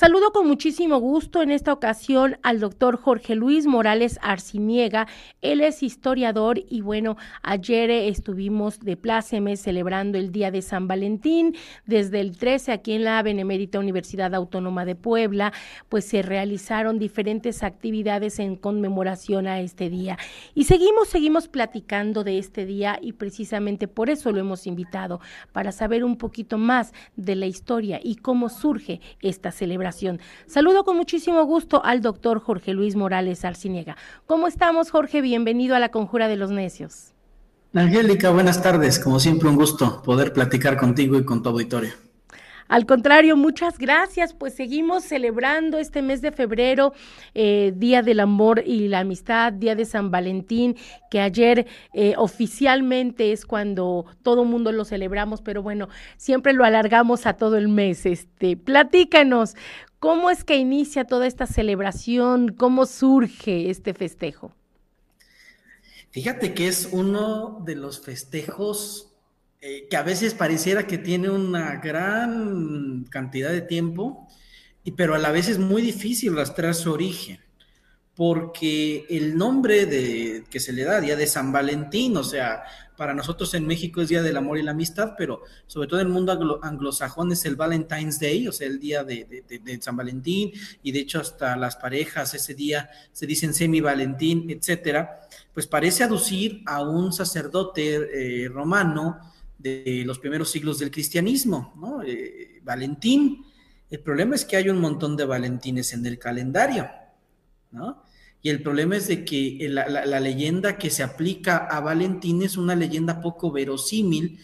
Saludo con muchísimo gusto en esta ocasión al doctor Jorge Luis Morales Arciniega. Él es historiador y bueno, ayer estuvimos de plácemes celebrando el Día de San Valentín. Desde el 13 aquí en la Benemérita Universidad Autónoma de Puebla, pues se realizaron diferentes actividades en conmemoración a este día. Y seguimos, seguimos platicando de este día y precisamente por eso lo hemos invitado, para saber un poquito más de la historia y cómo surge esta celebración. Saludo con muchísimo gusto al doctor Jorge Luis Morales Arciniega. ¿Cómo estamos, Jorge? Bienvenido a la Conjura de los Necios. Angélica, buenas tardes. Como siempre, un gusto poder platicar contigo y con tu auditorio. Al contrario, muchas gracias. Pues seguimos celebrando este mes de febrero, eh, Día del Amor y la Amistad, Día de San Valentín, que ayer eh, oficialmente es cuando todo mundo lo celebramos, pero bueno, siempre lo alargamos a todo el mes. Este, platícanos, ¿cómo es que inicia toda esta celebración? ¿Cómo surge este festejo? Fíjate que es uno de los festejos eh, que a veces pareciera que tiene una gran cantidad de tiempo, y, pero a la vez es muy difícil rastrear su origen, porque el nombre de, que se le da, Día de San Valentín, o sea, para nosotros en México es Día del Amor y la Amistad, pero sobre todo en el mundo anglosajón es el Valentine's Day, o sea, el día de, San Valentín, y de hecho hasta las parejas ese día se dicen semi-Valentín, etcétera, pues parece aducir a un sacerdote eh, romano, de los primeros siglos del cristianismo, ¿no? Eh, Valentín. El problema es que hay un montón de Valentines en el calendario, ¿no? Y el problema es de que la, la leyenda que se aplica a Valentín es una leyenda poco verosímil,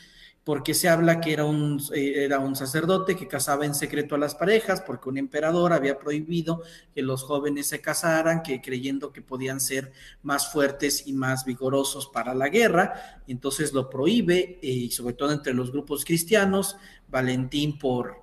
porque se habla que era un, eh, era un sacerdote que casaba en secreto a las parejas, porque un emperador había prohibido que los jóvenes se casaran, que creyendo que podían ser más fuertes y más vigorosos para la guerra, entonces lo prohíbe, eh, y sobre todo entre los grupos cristianos, Valentín por,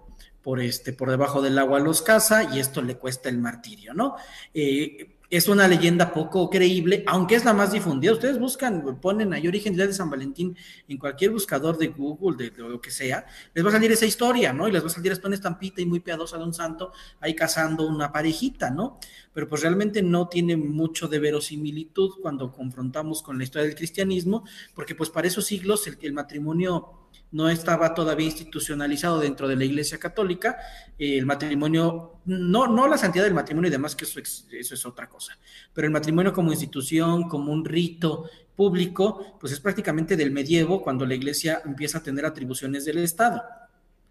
por, este, por debajo del agua los casa y esto le cuesta el martirio, ¿no? Eh, es una leyenda poco creíble, aunque es la más difundida. Ustedes buscan, ponen ahí origen de San Valentín en cualquier buscador de Google, de, lo que sea, les va a salir esa historia, ¿no? Y les va a salir esta estampita y muy piadosa de un santo ahí casando una parejita, ¿no? Pero pues realmente no tiene mucho de verosimilitud cuando confrontamos con la historia del cristianismo, porque pues para esos siglos el, el matrimonio no estaba todavía institucionalizado dentro de la Iglesia Católica, eh, el matrimonio, no, no la santidad del matrimonio y demás, que eso es, eso es otra cosa, pero el matrimonio como institución, como un rito público, pues es prácticamente del medievo, cuando la Iglesia empieza a tener atribuciones del Estado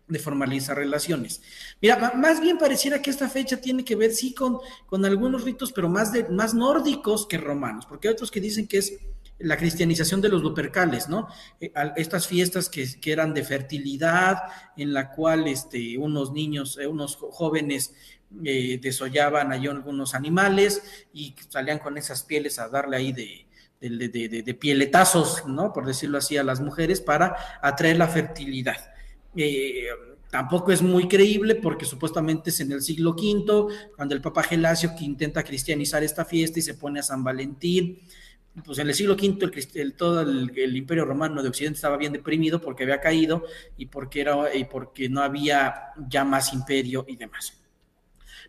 de formalizar relaciones. Mira, más bien pareciera que esta fecha tiene que ver, sí, con, con algunos ritos, pero más, de, más nórdicos que romanos, porque hay otros que dicen que es la cristianización de los lupercales, ¿no? Eh, estas fiestas que, eran de fertilidad, en la cual este, unos niños, eh, unos jóvenes eh, desollaban ahí algunos animales y salían con esas pieles a darle ahí de, de, pieletazos, ¿no? Por decirlo así, a las mujeres para atraer la fertilidad. tampoco es muy creíble porque supuestamente es en el siglo V, cuando el Papa Gelasio que intenta cristianizar esta fiesta y se pone a San Valentín pues en el siglo V el, todo el, imperio romano de Occidente estaba bien deprimido porque había caído y porque, era, y porque no había ya más imperio y demás.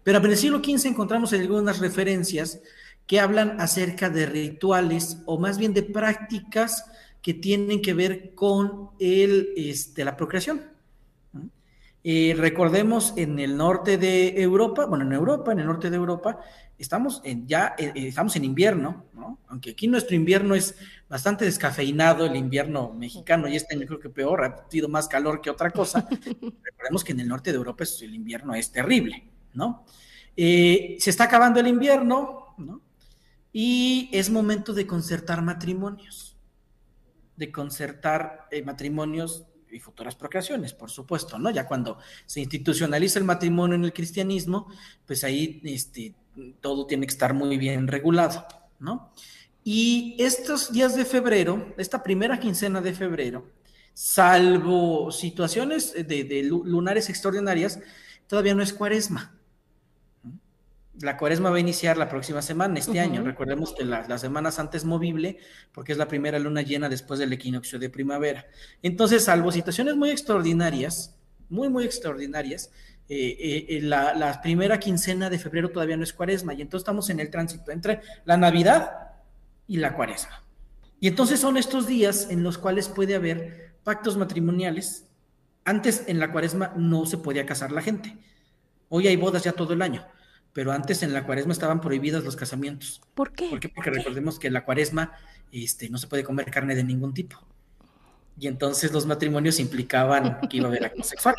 Pero en el siglo XV encontramos algunas referencias que hablan acerca de rituales o más bien de prácticas que tienen que ver con el, este, la procreación. Eh, recordemos en el norte de Europa, bueno, en Europa, en el norte de Europa, estamos en, ya eh, eh, estamos en invierno, ¿no? Aunque aquí nuestro invierno es bastante descafeinado, el invierno mexicano, y este creo que peor, ha tenido más calor que otra cosa. Recordemos que en el norte de Europa el invierno es terrible, ¿no? se está acabando el invierno, ¿no? Y es momento de concertar matrimonios, de concertar matrimonios y futuras procreaciones, por supuesto, ¿no? Ya cuando se institucionaliza el matrimonio en el cristianismo, pues ahí este, todo tiene que estar muy bien regulado, ¿no? Y estos días de febrero, esta primera quincena de febrero, salvo situaciones de, lunares extraordinarias, todavía no es cuaresma. La cuaresma va a iniciar la próxima semana, este año. Recordemos que la, semana santa es movible porque es la primera luna llena después del equinoccio de primavera. Entonces, salvo situaciones muy extraordinarias, muy, muy extraordinarias, eh, eh, eh, la, la, primera quincena de febrero todavía no es cuaresma y entonces estamos en el tránsito entre la Navidad y la cuaresma. Y entonces son estos días en los cuales puede haber pactos matrimoniales. Antes en la cuaresma no se podía casar la gente. Hoy hay bodas ya todo el año pero antes en la cuaresma estaban prohibidos los casamientos. ¿Por qué? Porque recordemos que en la cuaresma este, no se puede comer carne de ningún tipo. Y entonces los matrimonios implicaban que iba a haber acto sexual.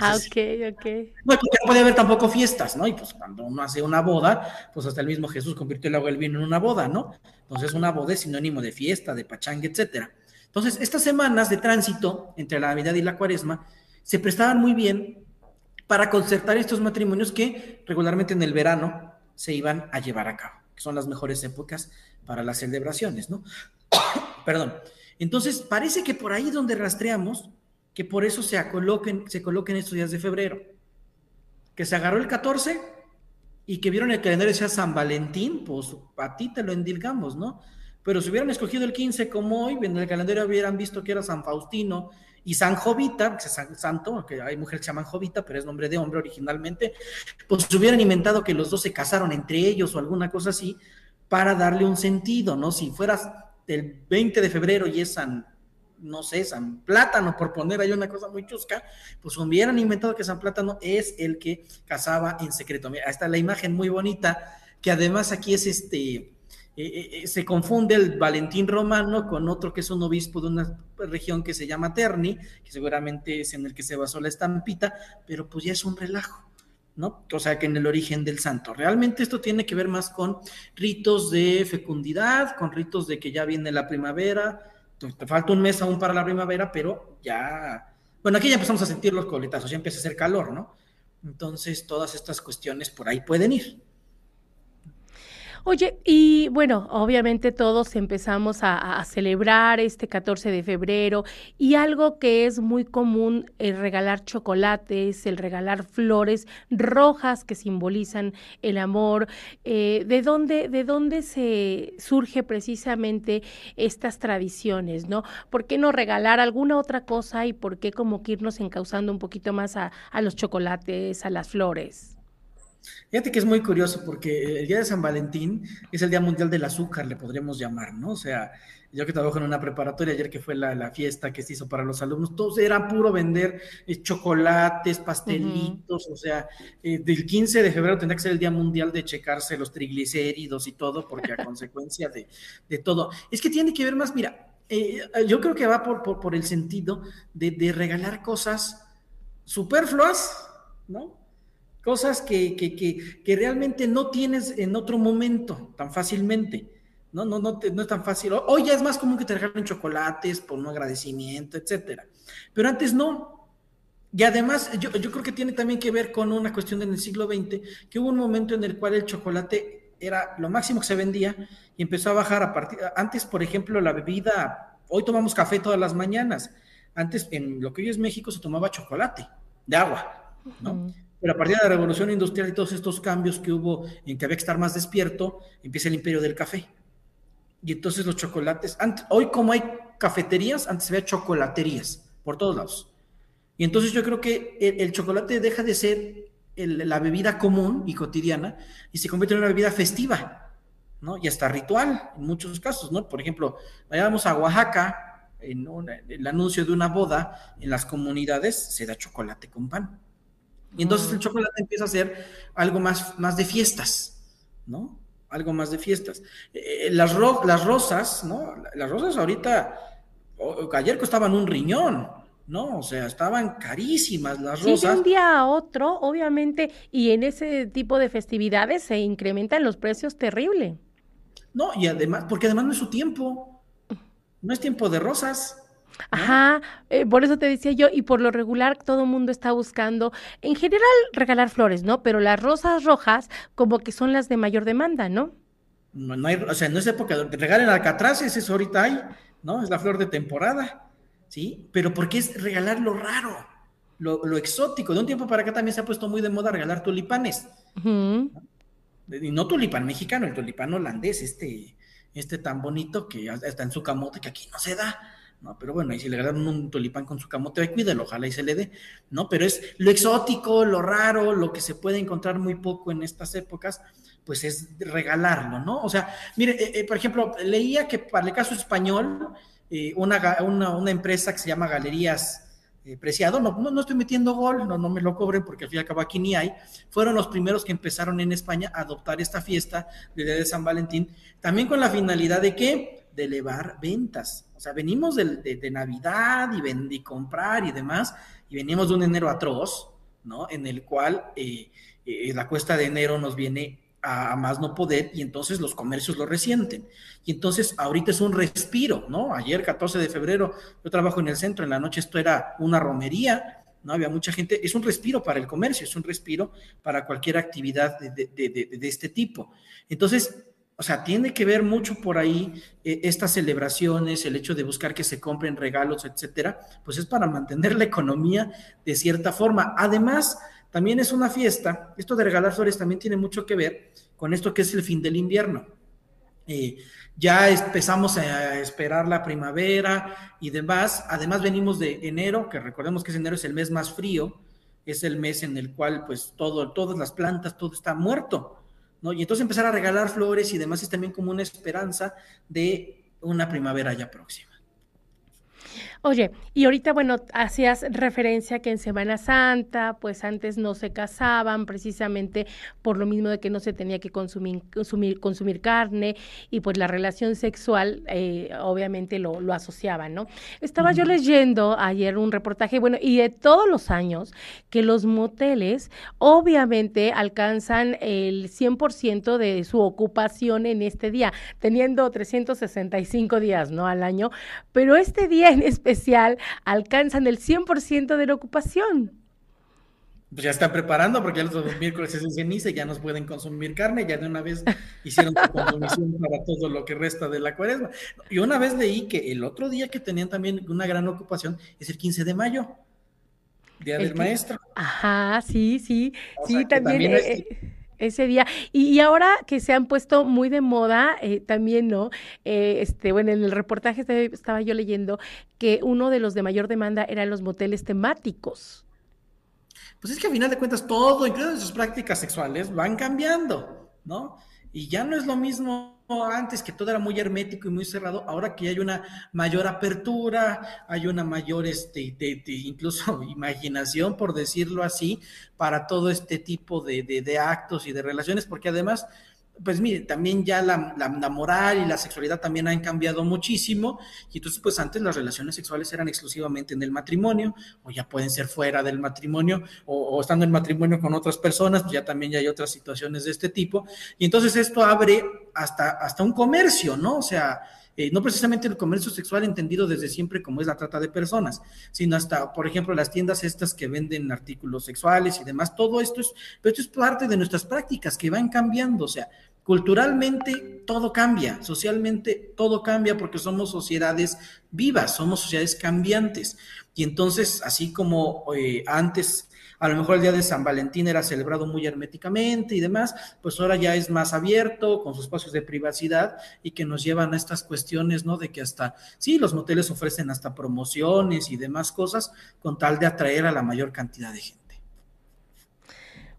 ah, ok, ok. No, no puede haber tampoco fiestas, ¿no? Y pues cuando uno hace una boda, pues hasta el mismo Jesús convirtió el agua del vino en una boda, ¿no? Entonces una boda es sinónimo de fiesta, de pachangue, etcétera. Entonces, estas semanas de tránsito entre la Navidad y la Cuaresma se prestaban muy bien para concertar estos matrimonios que regularmente en el verano se iban a llevar a cabo, que son las mejores épocas para las celebraciones, ¿no? Perdón. Entonces, parece que por ahí donde rastreamos, que por eso se coloquen, se coloquen estos días de febrero, que se agarró el 14 y que vieron el calendario sea San Valentín, pues a ti te lo endilgamos, ¿no? Pero si hubieran escogido el 15 como hoy, en el calendario hubieran visto que era San Faustino y San Jovita, que es santo, que hay mujeres que se llaman Jovita, pero es nombre de hombre originalmente, pues hubieran inventado que los dos se casaron entre ellos o alguna cosa así para darle un sentido, ¿no? Si fueras el 20 de febrero y es San, no sé, San Plátano, por poner ahí una cosa muy chusca, pues hubieran inventado que San Plátano es el que casaba en secreto. Mira, está la imagen muy bonita, que además aquí es este, eh, eh, eh, se confunde el Valentín romano con otro que es un obispo de una región que se llama Terni, que seguramente es en el que se basó la estampita, pero pues ya es un relajo. ¿no? O sea, que en el origen del santo. Realmente esto tiene que ver más con ritos de fecundidad, con ritos de que ya viene la primavera, te falta un mes aún para la primavera, pero ya, bueno, aquí ya empezamos a sentir los coletazos, ya empieza a hacer calor, ¿no? Entonces, todas estas cuestiones por ahí pueden ir. Oye, y bueno, obviamente todos empezamos a, celebrar este 14 de febrero y algo que es muy común, el regalar chocolates, el regalar flores rojas que simbolizan el amor. Eh, ¿de, dónde, ¿De dónde se surge precisamente estas tradiciones, no? ¿Por qué no regalar alguna otra cosa y por qué como que irnos encauzando un poquito más a los chocolates, a las flores? Fíjate que es muy curioso porque el día de San Valentín es el día mundial del azúcar, le podríamos llamar, ¿no? O sea, yo que trabajo en una preparatoria, ayer que fue la, fiesta que se hizo para los alumnos, todos era puro vender eh, chocolates, pastelitos, o sea, eh, del 15 de febrero tendría que ser el día mundial de checarse los triglicéridos y todo, porque a consecuencia de, todo, es que tiene que ver más, mira, eh, yo creo que va por, por, el sentido de, de regalar cosas superfluas, ¿no? Cosas que, que, que, realmente no tienes en otro momento tan fácilmente. No, no, no, no es tan fácil. Hoy ya es más común que te regalen chocolates por un agradecimiento, etcétera. Pero antes no. Y además, yo, yo creo que tiene también que ver con una cuestión en el siglo XX, que hubo un momento en el cual el chocolate era lo máximo que se vendía y empezó a bajar a partir. Antes, por ejemplo, la bebida, hoy tomamos café todas las mañanas. Antes, en lo que hoy es México, se tomaba chocolate de agua, ¿no? Pero a partir de la revolución industrial y todos estos cambios que hubo en que había que estar más despierto, empieza el imperio del café. Y entonces los chocolates, hoy como hay cafeterías, antes había chocolaterías por todos lados. Y entonces yo creo que el, chocolate deja de ser la bebida común y cotidiana y se convierte en una bebida festiva, ¿no? Y hasta ritual en muchos casos, ¿no? Por ejemplo, vayamos a Oaxaca, en el anuncio de una boda en las comunidades se da chocolate con pan. Y entonces el chocolate empieza a ser algo más, más de fiestas, ¿no? Algo más de fiestas. Eh, las, las rosas, ¿no? Las rosas ahorita, ayer costaban un riñón, ¿no? O sea, estaban carísimas las rosas. Sí, de un día a otro, obviamente, y en ese tipo de festividades se incrementan los precios terrible. No, y además, porque además no es su tiempo, no es tiempo de rosas. Ajá, eh, por eso te decía yo, y por lo regular todo el mundo está buscando, en general, regalar flores, ¿no? Pero las rosas rojas como que son las de mayor demanda, ¿no? No, no hay, o sea, no es época, regalen alcatraces, eso ahorita hay, ¿no? Es la flor de temporada, ¿sí? Pero porque es regalar lo raro, lo, exótico. De un tiempo para acá también se ha puesto muy de moda regalar tulipanes. Y no tulipán mexicano, el tulipán holandés, este, este tan bonito que está en su camote, que aquí no se da. ¿No? Pero bueno, y si le agarran un tulipán con su camote, cuídelo, ojalá y se le dé, ¿no? Pero es lo exótico, lo raro, lo que se puede encontrar muy poco en estas épocas, pues es regalarlo, ¿no? O sea, mire, eh, eh, por ejemplo, leía que para el caso español, eh, una, una, empresa que se llama Galerías Preciado, no, no, estoy metiendo gol, no, no me lo cobren porque al fin y al cabo aquí ni hay, fueron los primeros que empezaron en España a adoptar esta fiesta de Día de San Valentín, también con la finalidad de que de elevar ventas. O sea, venimos de, Navidad y, comprar y demás, y venimos de un enero atroz, ¿no? En el cual eh, eh, la cuesta de enero nos viene a, más no poder y entonces los comercios lo resienten. Y entonces ahorita es un respiro, ¿no? Ayer, 14 de febrero, yo trabajo en el centro, en la noche esto era una romería, ¿no? Había mucha gente, es un respiro para el comercio, es un respiro para cualquier actividad de, de este tipo. Entonces, o sea, tiene que ver mucho por ahí eh, estas celebraciones, el hecho de buscar que se compren regalos, etcétera, pues es para mantener la economía de cierta forma. Además, también es una fiesta, esto de regalar flores también tiene mucho que ver con esto que es el fin del invierno. Eh, ya empezamos a esperar la primavera y demás. Además, venimos de enero, que recordemos que enero es el mes más frío, es el mes en el cual, pues, todo, todas las plantas, todo está muerto. Y entonces empezar a regalar flores y demás es también como una esperanza de una primavera ya próxima. Oye, y ahorita, bueno, hacías referencia que en Semana Santa, pues antes no se casaban precisamente por lo mismo de que no se tenía que consumir, consumir, consumir carne y pues la relación sexual eh, obviamente lo, lo, asociaban, ¿no? Estaba yo leyendo ayer un reportaje, bueno, y de todos los años que los moteles obviamente alcanzan el 100% de su ocupación en este día, teniendo 365 días, ¿no? Al año, pero este día en especial alcanzan el 100% de la ocupación. Pues ya están preparando porque ya los miércoles es ceniza y ya nos pueden consumir carne, ya de una vez hicieron su consumición para todo lo que resta de la cuaresma. Y una vez leí que el otro día que tenían también una gran ocupación es el 15 de mayo, Día del Maestro. Ajá, sí, sí, sí, también. Eh, ese día. Y, ahora que se han puesto muy de moda, eh, también, ¿no? Eh, este, bueno, en el reportaje estaba yo leyendo que uno de los de mayor demanda eran los moteles temáticos. Pues es que al final de cuentas todo, incluso sus prácticas sexuales, van cambiando, ¿no? Y ya no es lo mismo antes que todo era muy hermético y muy cerrado, ahora que hay una mayor apertura, hay una mayor, este, incluso imaginación, por decirlo así, para todo este tipo de, de actos y de relaciones, porque además pues mire, también ya la, la, moral y la sexualidad también han cambiado muchísimo y entonces pues antes las relaciones sexuales eran exclusivamente en el matrimonio o ya pueden ser fuera del matrimonio o, estando en matrimonio con otras personas, pues ya también ya hay otras situaciones de este tipo y entonces esto abre hasta, hasta un comercio, ¿no? O sea, eh, no precisamente el comercio sexual entendido desde siempre como es la trata de personas, sino hasta, por ejemplo, las tiendas estas que venden artículos sexuales y demás, todo esto es, pero esto es parte de nuestras prácticas que van cambiando, o sea, culturalmente todo cambia, socialmente todo cambia porque somos sociedades vivas, somos sociedades cambiantes. Y entonces, así como eh, antes a lo mejor el día de San Valentín era celebrado muy herméticamente y demás, pues ahora ya es más abierto, con sus espacios de privacidad y que nos llevan a estas cuestiones, ¿no? De que hasta, sí, los moteles ofrecen hasta promociones y demás cosas con tal de atraer a la mayor cantidad de gente.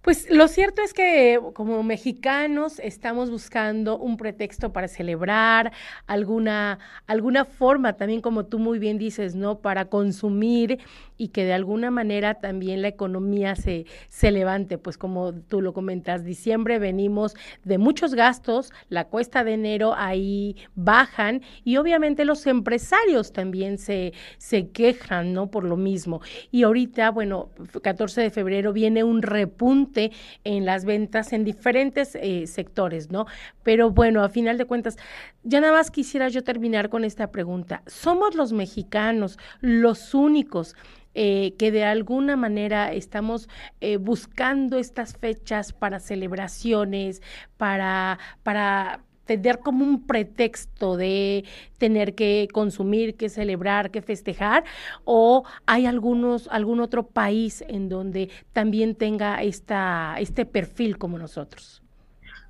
Pues lo cierto es que como mexicanos estamos buscando un pretexto para celebrar, alguna, alguna forma también, como tú muy bien dices, ¿no? Para consumir y que de alguna manera también la economía se, se levante. Pues como tú lo comentas, diciembre venimos de muchos gastos, la cuesta de enero ahí bajan y obviamente los empresarios también se, se quejan, ¿no? Por lo mismo. Y ahorita, bueno, 14 de febrero viene un repunte en las ventas en diferentes eh, sectores, ¿no? Pero bueno, a final de cuentas, ya nada más quisiera yo terminar con esta pregunta. ¿Somos los mexicanos los únicos eh, que de alguna manera estamos eh, buscando estas fechas para celebraciones, para, para tener como un pretexto de tener que consumir, que celebrar, que festejar, o hay algunos, algún otro país en donde también tenga esta, este perfil como nosotros.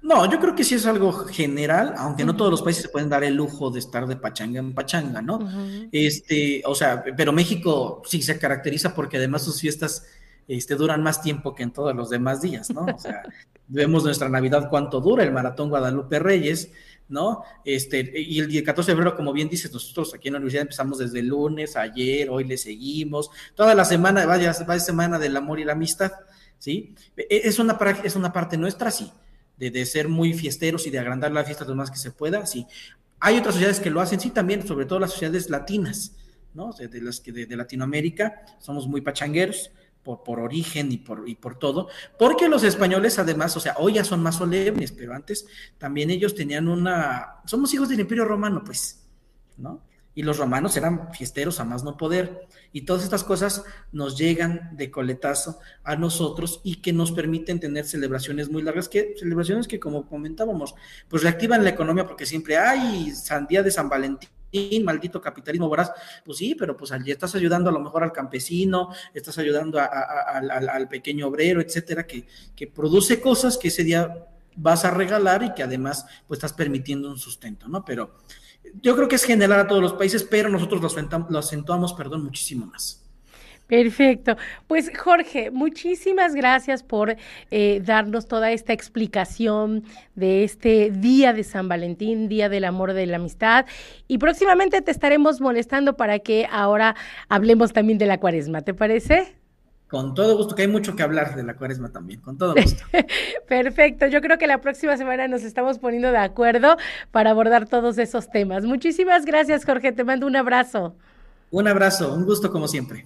No, yo creo que sí es algo general, aunque no todos los países se pueden dar el lujo de estar de pachanga en pachanga, ¿no? Este, o sea, pero México sí se caracteriza porque además sus fiestas este, duran más tiempo que en todos los demás días, ¿no? O sea, vemos nuestra Navidad cuánto dura, el Maratón Guadalupe Reyes, ¿no? Este, y el 14 de febrero, como bien dices, nosotros aquí en la universidad empezamos desde el lunes, ayer, hoy le seguimos, toda la semana, vaya, vaya semana del amor y la amistad, ¿sí? E, es una, es una parte nuestra, sí de, ser muy fiesteros y de agrandar la fiesta lo más que se pueda, sí. Hay otras sociedades que lo hacen, sí, también, sobre todo las sociedades latinas, ¿no? De, las que de, Latinoamérica somos muy pachangueros por, por origen y por, y por todo, porque los españoles además, o sea, hoy ya son más solemnes, pero antes también ellos tenían una, somos hijos del Imperio Romano, pues, ¿no? Y los romanos eran fiesteros a más no poder. Y todas estas cosas nos llegan de coletazo a nosotros y que nos permiten tener celebraciones muy largas, que celebraciones que como comentábamos, pues reactivan la economía porque siempre hay sandía de San Valentín, maldito capitalismo voraz, pues sí, pero pues allí estás ayudando a lo mejor al campesino, estás ayudando al, pequeño obrero, etcétera, que, que produce cosas que ese día vas a regalar y que además pues estás permitiendo un sustento, ¿no? Pero yo creo que es general a todos los países, pero nosotros lo, acentuamos, perdón, muchísimo más. Perfecto. Pues Jorge, muchísimas gracias por eh, darnos toda esta explicación de este día de San Valentín, Día del Amor de la Amistad. Y próximamente te estaremos molestando para que ahora hablemos también de la cuaresma, ¿te parece? Con todo gusto, que hay mucho que hablar de la cuaresma también, con todo gusto. Perfecto, yo creo que la próxima semana nos estamos poniendo de acuerdo para abordar todos esos temas. Muchísimas gracias, Jorge, te mando un abrazo. Un abrazo, un gusto como siempre.